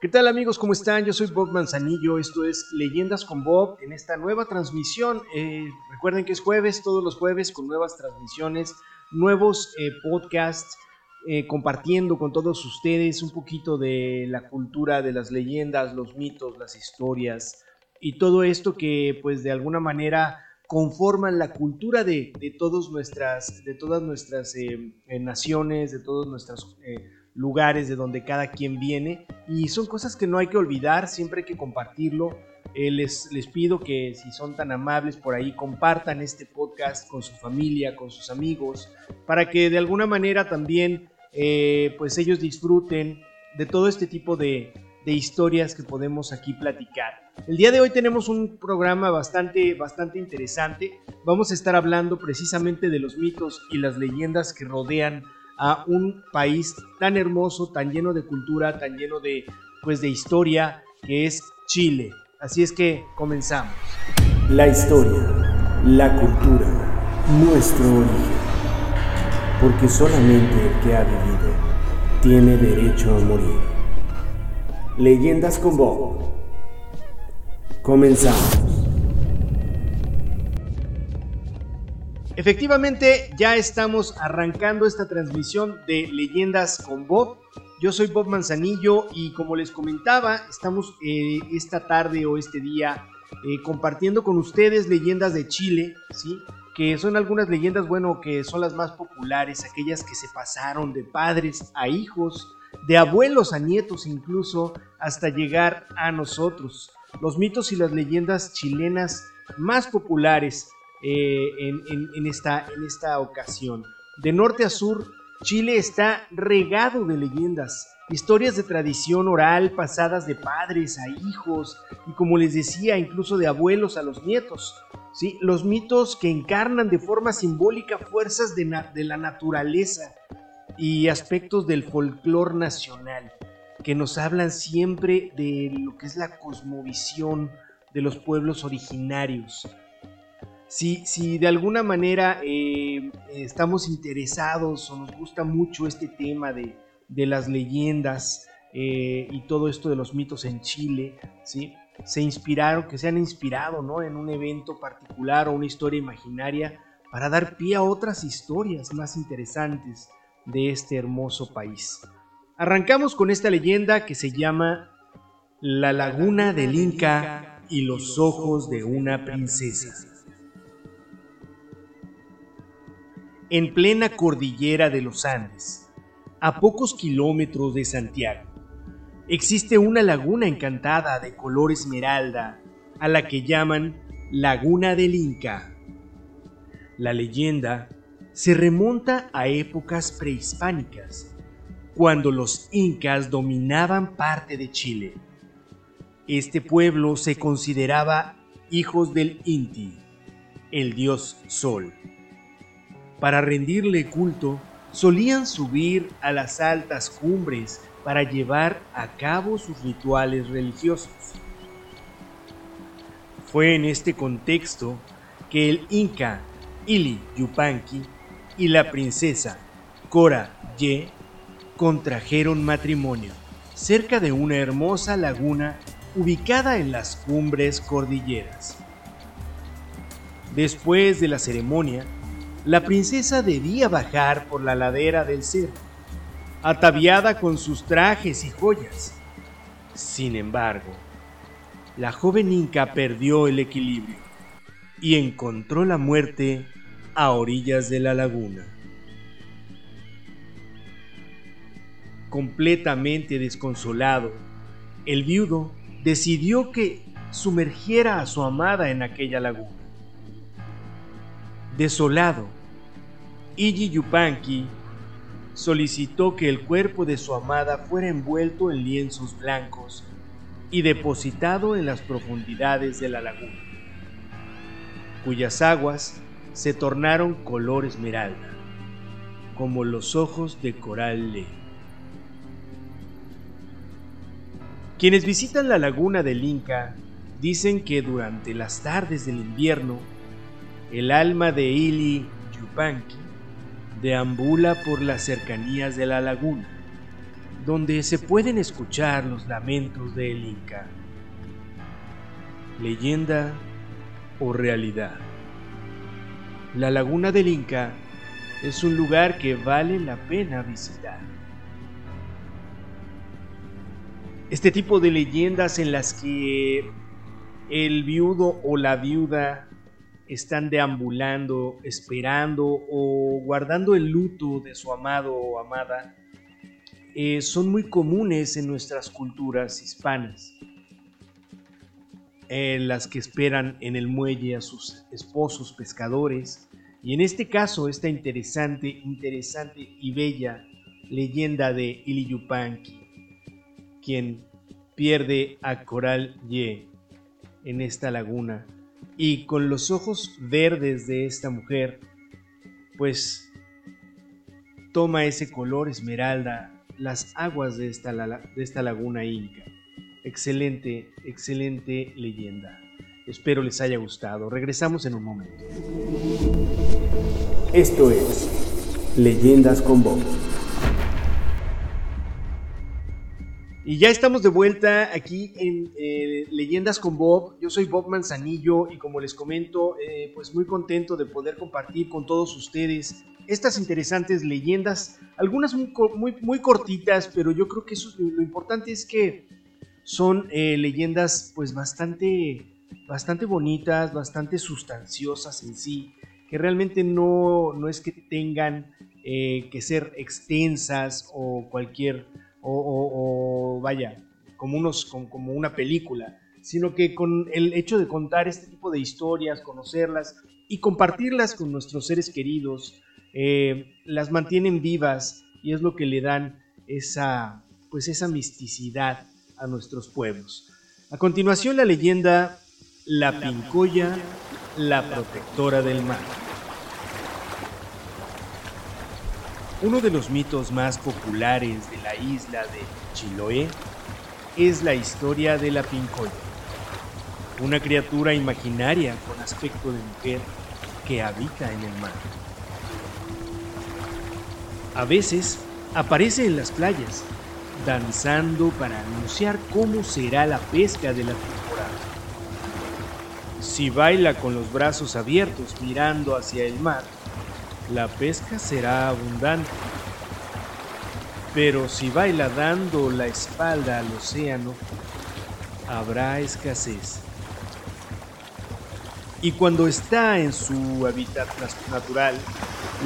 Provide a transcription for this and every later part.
¿Qué tal amigos? ¿Cómo están? Yo soy Bob Manzanillo, esto es Leyendas con Bob en esta nueva transmisión. Eh, recuerden que es jueves, todos los jueves con nuevas transmisiones, nuevos eh, podcasts, eh, compartiendo con todos ustedes un poquito de la cultura, de las leyendas, los mitos, las historias y todo esto que pues de alguna manera conforman la cultura de, de todas nuestras naciones, de todas nuestras lugares de donde cada quien viene y son cosas que no hay que olvidar, siempre hay que compartirlo. Eh, les, les pido que si son tan amables por ahí compartan este podcast con su familia, con sus amigos, para que de alguna manera también eh, pues ellos disfruten de todo este tipo de, de historias que podemos aquí platicar. El día de hoy tenemos un programa bastante, bastante interesante. Vamos a estar hablando precisamente de los mitos y las leyendas que rodean a un país tan hermoso, tan lleno de cultura, tan lleno de, pues, de historia, que es Chile. Así es que comenzamos. La historia, la cultura, nuestro origen. Porque solamente el que ha vivido tiene derecho a morir. Leyendas con Bob. Comenzamos. Efectivamente, ya estamos arrancando esta transmisión de Leyendas con Bob. Yo soy Bob Manzanillo y como les comentaba, estamos eh, esta tarde o este día eh, compartiendo con ustedes leyendas de Chile, ¿sí? que son algunas leyendas, bueno, que son las más populares, aquellas que se pasaron de padres a hijos, de abuelos a nietos incluso, hasta llegar a nosotros. Los mitos y las leyendas chilenas más populares eh, en, esta, en esta ocasión. De norte a sur, Chile está regado de leyendas, historias de tradición oral pasadas de padres a hijos y como les decía, incluso de abuelos a los nietos. ¿sí? Los mitos que encarnan de forma simbólica fuerzas de, de la naturaleza y aspectos del folclore nacional, que nos hablan siempre de lo que es la cosmovisión de los pueblos originarios, si, de alguna manera eh, estamos interesados o nos gusta mucho este tema de, las leyendas eh, y todo esto de los mitos en Chile, ¿sí? se inspiraron, que se han inspirado ¿no? en un evento particular o una historia imaginaria para dar pie a otras historias más interesantes de este hermoso país. Arrancamos con esta leyenda que se llama La laguna del Inca y los ojos de una princesa. En plena cordillera de los Andes, a pocos kilómetros de Santiago. Existe una laguna encantada de color esmeralda, a la que llaman Laguna del Inca. La leyenda se remonta a épocas prehispánicas, cuando los incas dominaban parte de Chile. Este pueblo se consideraba hijos del Inti, el dios Sol. Para rendirle culto, solían subir a las altas cumbres para llevar a cabo sus rituales religiosos. Fue en este contexto que el inca Ili Yupanqui y la princesa Cora Ye contrajeron matrimonio cerca de una hermosa laguna ubicada en las cumbres cordilleras. Después de la ceremonia, la princesa debía bajar por la ladera del cerro, ataviada con sus trajes y joyas. Sin embargo, la joven inca perdió el equilibrio y encontró la muerte a orillas de la laguna. Completamente desconsolado, el viudo decidió que sumergiera a su amada en aquella laguna. Desolado, Iji Yupanqui solicitó que el cuerpo de su amada fuera envuelto en lienzos blancos y depositado en las profundidades de la laguna, cuyas aguas se tornaron color esmeralda, como los ojos de coral le. Quienes visitan la laguna del Inca dicen que durante las tardes del invierno el alma de Ili Yupanqui deambula por las cercanías de la laguna, donde se pueden escuchar los lamentos del Inca. Leyenda o realidad. La laguna del Inca es un lugar que vale la pena visitar. Este tipo de leyendas en las que el viudo o la viuda están deambulando, esperando o guardando el luto de su amado o amada, eh, son muy comunes en nuestras culturas hispanas. Las que esperan en el muelle a sus esposos pescadores. Y en este caso, esta interesante, interesante y bella leyenda de Iliyupanqui, quien pierde a Coral Ye en esta laguna y con los ojos verdes de esta mujer, pues toma ese color esmeralda las aguas de esta, laguna inca. Excelente, excelente leyenda. Espero les haya gustado. Regresamos en un momento. Esto es Leyendas con Bob. Y ya estamos de vuelta aquí en eh, Leyendas con Bob. Yo soy Bob Manzanillo y como les comento, eh, pues muy contento de poder compartir con todos ustedes estas interesantes leyendas. Algunas muy, muy, cortitas, pero yo creo que eso, lo importante es que son eh, leyendas pues bastante, bastante bonitas, bastante sustanciosas en sí, que realmente no, no es que tengan que ser extensas o cualquier o, vaya, como, unos, como, una película, sino que con el hecho de contar este tipo de historias, conocerlas y compartirlas con nuestros seres queridos, eh, las mantienen vivas y es lo que le dan esa, pues esa misticidad a nuestros pueblos. A continuación la leyenda La Pincoya, la protectora del mar. Uno de los mitos más populares de la isla de Chiloé es la historia de la Pincoya, una criatura imaginaria con aspecto de mujer que habita en el mar. A veces aparece en las playas, danzando para anunciar cómo será la pesca de la temporada. Si baila con los brazos abiertos mirando hacia el mar, la pesca será abundante. Pero si baila dando la espalda al océano, habrá escasez. Y cuando está en su hábitat natural,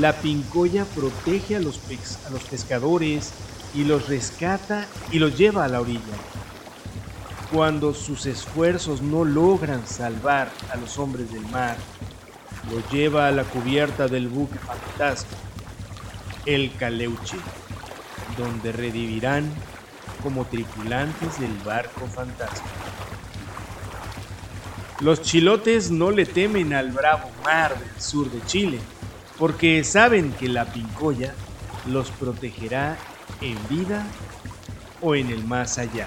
la pincoya protege a los, a los pescadores y los rescata y los lleva a la orilla. Cuando sus esfuerzos no logran salvar a los hombres del mar, lo lleva a la cubierta del buque fantasma, el Caleuche, donde revivirán como tripulantes del barco fantasma. Los chilotes no le temen al bravo mar del sur de Chile, porque saben que la pincoya los protegerá en vida o en el más allá.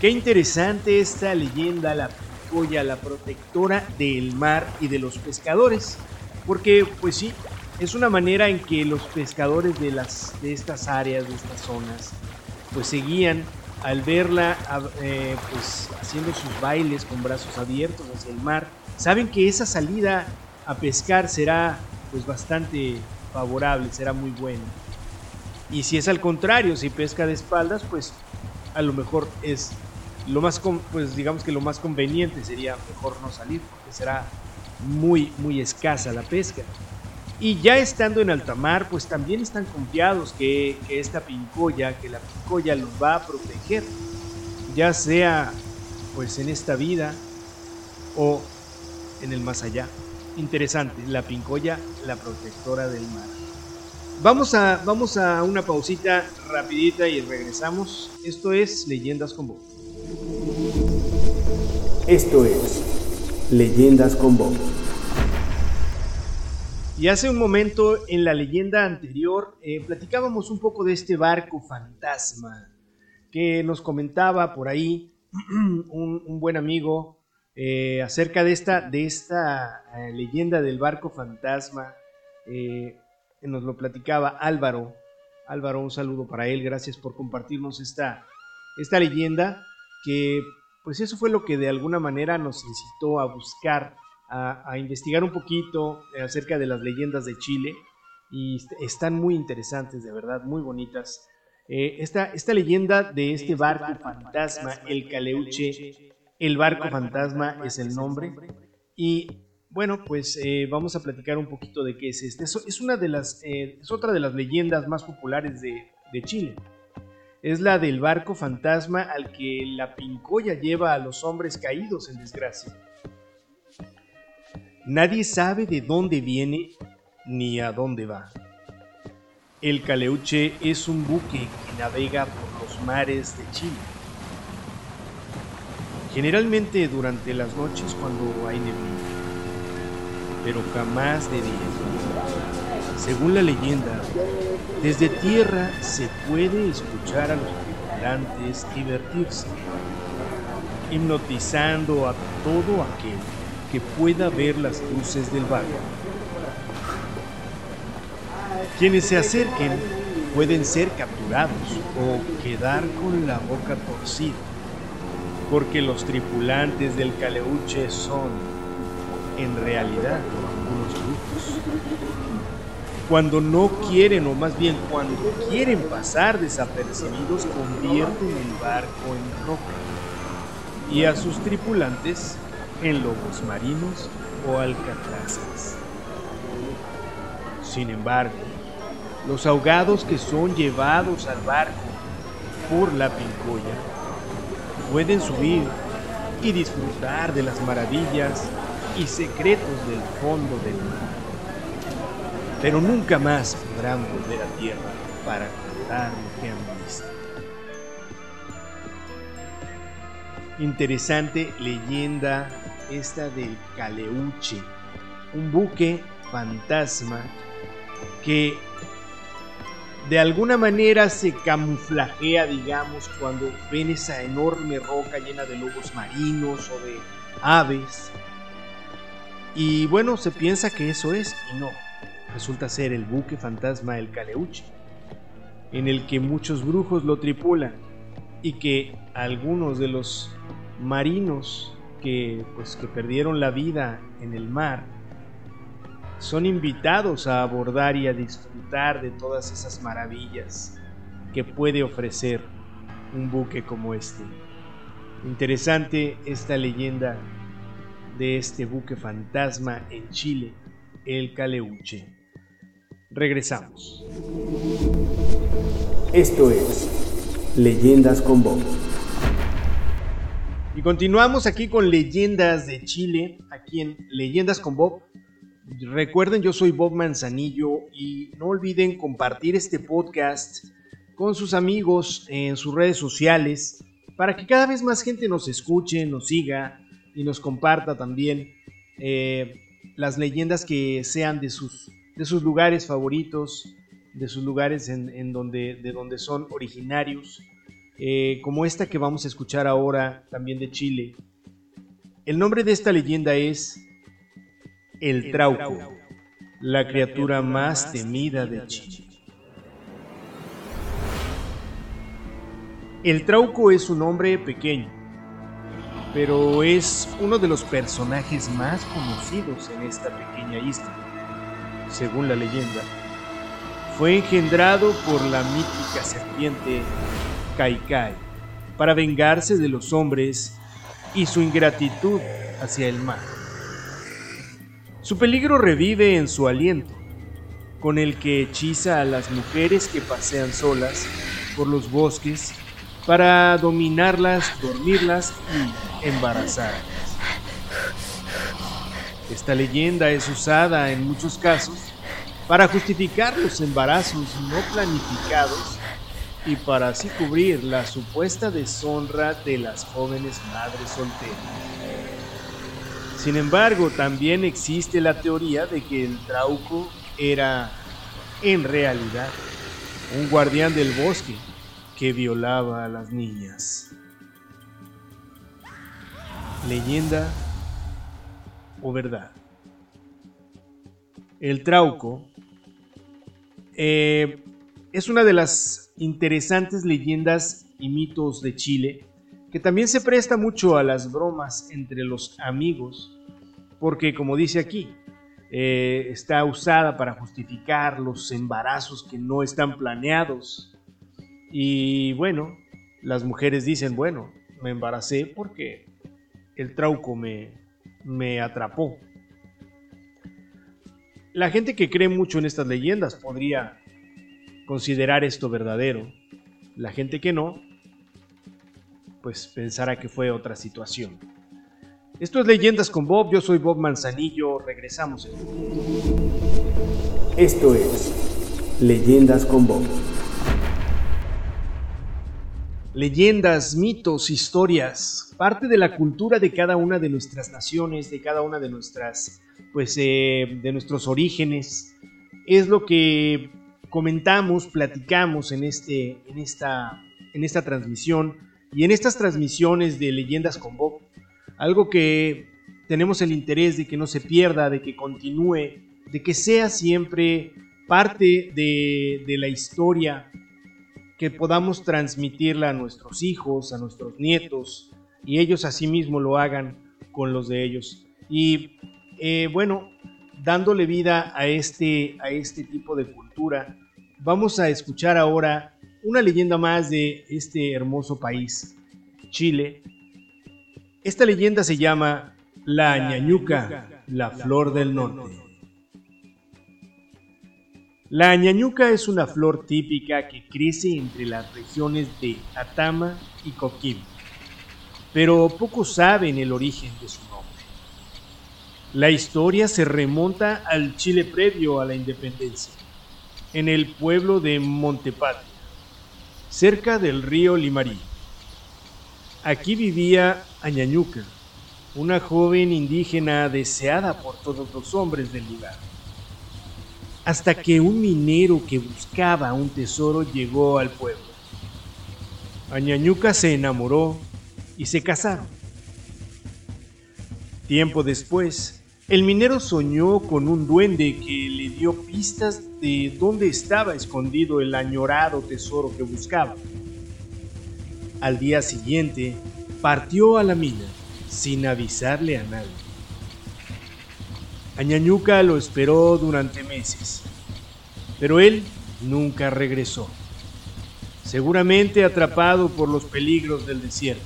Qué interesante esta leyenda, la la protectora del mar y de los pescadores. Porque, pues sí, es una manera en que los pescadores de, las, de estas áreas, de estas zonas, pues seguían al verla eh, pues haciendo sus bailes con brazos abiertos hacia el mar. Saben que esa salida a pescar será pues bastante favorable, será muy buena. Y si es al contrario, si pesca de espaldas, pues a lo mejor es lo más, pues digamos que lo más conveniente sería mejor no salir, porque será muy, muy escasa la pesca. Y ya estando en alta mar, pues también están confiados que, que esta pincoya, que la pincoya los va a proteger, ya sea pues en esta vida o en el más allá. Interesante, la pincoya, la protectora del mar. Vamos a, vamos a una pausita rapidita y regresamos. Esto es Leyendas con Vos. Esto es Leyendas con Bob. Y hace un momento en la leyenda anterior eh, platicábamos un poco de este barco fantasma que nos comentaba por ahí un, buen amigo eh, acerca de esta, de esta eh, leyenda del barco fantasma. nos lo platicaba Álvaro Álvaro, un saludo para él. Gracias por compartirnos esta, esta leyenda que pues eso fue lo que de alguna manera nos incitó a buscar, a, investigar un poquito acerca de las leyendas de Chile. Y están muy interesantes, de verdad, muy bonitas. Eh, esta, esta leyenda de este barco fantasma, el Caleuche, el barco fantasma es el nombre. y bueno, pues eh, vamos a platicar un poquito de qué es este. Es, una de las, eh, es otra de las leyendas más populares de, de Chile es la del barco fantasma al que la pincoya lleva a los hombres caídos en desgracia. Nadie sabe de dónde viene ni a dónde va. El Caleuche es un buque que navega por los mares de Chile. Generalmente durante las noches cuando hay neblina, pero jamás de día. Según la leyenda, desde tierra se puede escuchar a los tripulantes divertirse, hipnotizando a todo aquel que pueda ver las luces del barco. Quienes se acerquen pueden ser capturados o quedar con la boca torcida, porque los tripulantes del caleuche son, en realidad, unos brujos cuando no quieren, o más bien cuando quieren pasar desapercibidos, convierten el barco en roca y a sus tripulantes en lobos marinos o alcatrazas. Sin embargo, los ahogados que son llevados al barco por la pincoya pueden subir y disfrutar de las maravillas y secretos del fondo del mar pero nunca más podrán volver a tierra para contar lo que han visto. Interesante leyenda esta del Caleuche, un buque fantasma que de alguna manera se camuflajea, digamos, cuando ven esa enorme roca llena de lobos marinos o de aves. Y bueno, se piensa que eso es y no resulta ser el buque fantasma El Caleuche, en el que muchos brujos lo tripulan y que algunos de los marinos que, pues, que perdieron la vida en el mar son invitados a abordar y a disfrutar de todas esas maravillas que puede ofrecer un buque como este. Interesante esta leyenda de este buque fantasma en Chile, el Caleuche. Regresamos. Esto es Leyendas con Bob. Y continuamos aquí con Leyendas de Chile, aquí en Leyendas con Bob. Recuerden, yo soy Bob Manzanillo y no olviden compartir este podcast con sus amigos en sus redes sociales para que cada vez más gente nos escuche, nos siga y nos comparta también eh, las leyendas que sean de sus de sus lugares favoritos, de sus lugares en, donde, de donde son originarios, eh, como esta que vamos a escuchar ahora, también de Chile. El nombre de esta leyenda es El Trauco, la criatura más temida de Chile. El Trauco es un hombre pequeño, pero es uno de los personajes más conocidos en esta pequeña isla según la leyenda, fue engendrado por la mítica serpiente Kaikai para vengarse de los hombres y su ingratitud hacia el mar. Su peligro revive en su aliento, con el que hechiza a las mujeres que pasean solas por los bosques para dominarlas, dormirlas y embarazarlas. Esta leyenda es usada en muchos casos para justificar los embarazos no planificados y para así cubrir la supuesta deshonra de las jóvenes madres solteras. Sin embargo, también existe la teoría de que el Trauco era, en realidad, un guardián del bosque que violaba a las niñas. Leyenda o verdad. El Trauco eh, es una de las interesantes leyendas y mitos de Chile, que también se presta mucho a las bromas entre los amigos, porque como dice aquí, eh, está usada para justificar los embarazos que no están planeados. Y bueno, las mujeres dicen, bueno, me embaracé porque el trauco me, me atrapó. La gente que cree mucho en estas leyendas podría considerar esto verdadero. La gente que no, pues pensará que fue otra situación. Esto es Leyendas con Bob, yo soy Bob Manzanillo, regresamos. Esto es Leyendas con Bob. Leyendas, mitos, historias, parte de la cultura de cada una de nuestras naciones, de cada una de nuestras, pues, eh, de nuestros orígenes, es lo que comentamos, platicamos en, este, en, esta, en esta transmisión. Y en estas transmisiones de Leyendas con Bob algo que tenemos el interés de que no se pierda, de que continúe, de que sea siempre parte de, la historia, que podamos transmitirla a nuestros hijos, a nuestros nietos, y ellos asimismo lo hagan con los de ellos. Y eh, bueno, dándole vida a este, a este tipo de cultura, vamos a escuchar ahora una leyenda más de este hermoso país, Chile, esta leyenda se llama La ñañuca, la flor del norte. La ñañuca es una flor típica que crece entre las regiones de Atama y Coquimbo, pero pocos saben el origen de su nombre. La historia se remonta al Chile previo a la independencia, en el pueblo de Montepatria, cerca del río Limarí. Aquí vivía Añañuca, una joven indígena deseada por todos los hombres del lugar. Hasta que un minero que buscaba un tesoro llegó al pueblo. Añañuca se enamoró y se casaron. Tiempo después, el minero soñó con un duende que le dio pistas de dónde estaba escondido el añorado tesoro que buscaba. Al día siguiente, partió a la mina sin avisarle a nadie. Añañuca lo esperó durante meses, pero él nunca regresó, seguramente atrapado por los peligros del desierto.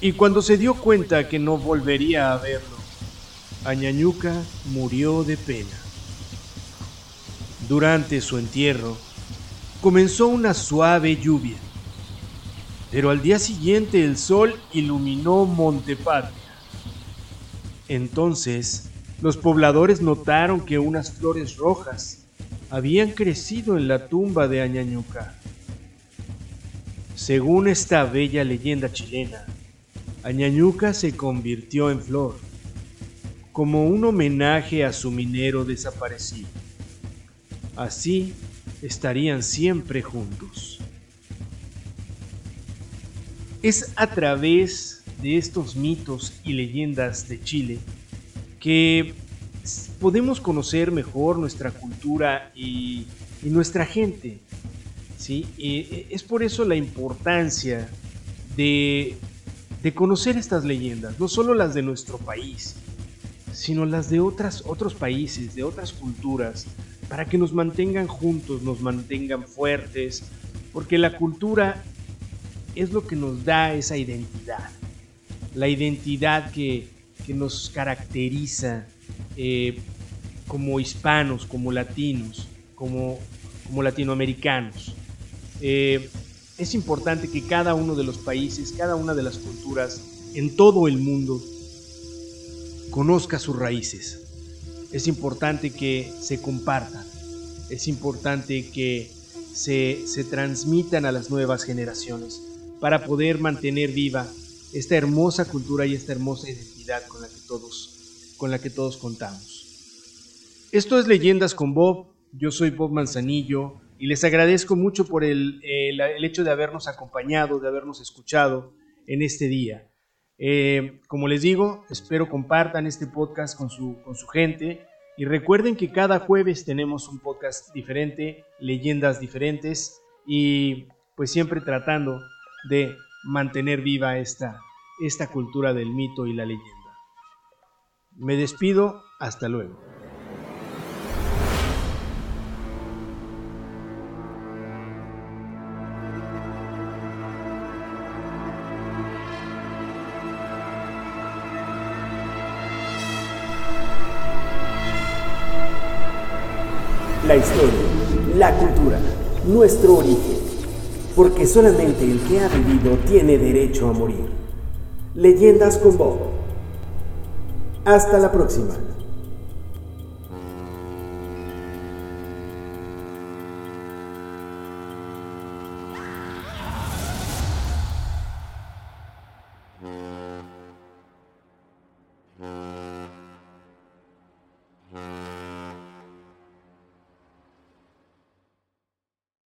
Y cuando se dio cuenta que no volvería a verlo, Añañuca murió de pena. Durante su entierro, comenzó una suave lluvia pero al día siguiente el sol iluminó Montepatria. Entonces, los pobladores notaron que unas flores rojas habían crecido en la tumba de Añañuca. Según esta bella leyenda chilena, Añañuca se convirtió en flor, como un homenaje a su minero desaparecido. Así estarían siempre juntos. Es a través de estos mitos y leyendas de Chile que podemos conocer mejor nuestra cultura y, nuestra gente. ¿sí? E, es por eso la importancia de, conocer estas leyendas, no solo las de nuestro país, sino las de otras, otros países, de otras culturas, para que nos mantengan juntos, nos mantengan fuertes, porque la cultura es lo que nos da esa identidad, la identidad que, nos caracteriza eh, como hispanos, como latinos, como, como latinoamericanos. Eh, es importante que cada uno de los países, cada una de las culturas en todo el mundo conozca sus raíces. Es importante que se compartan. Es importante que se, se transmitan a las nuevas generaciones para poder mantener viva esta hermosa cultura y esta hermosa identidad con la que todos, con la que todos contamos. Esto es Leyendas con Bob, yo soy Bob Manzanillo y les agradezco mucho por el, hecho de habernos acompañado, de habernos escuchado en este día. Eh, como les digo, espero compartan este podcast con su, con su gente Y recuerden que cada jueves tenemos un podcast diferente, leyendas diferentes y pues siempre tratando de mantener viva esta, esta cultura del mito y la leyenda. Me despido, hasta luego. La historia, la cultura, nuestro origen. Porque solamente el que ha vivido tiene derecho a morir. Leyendas con Bob. Hasta la próxima.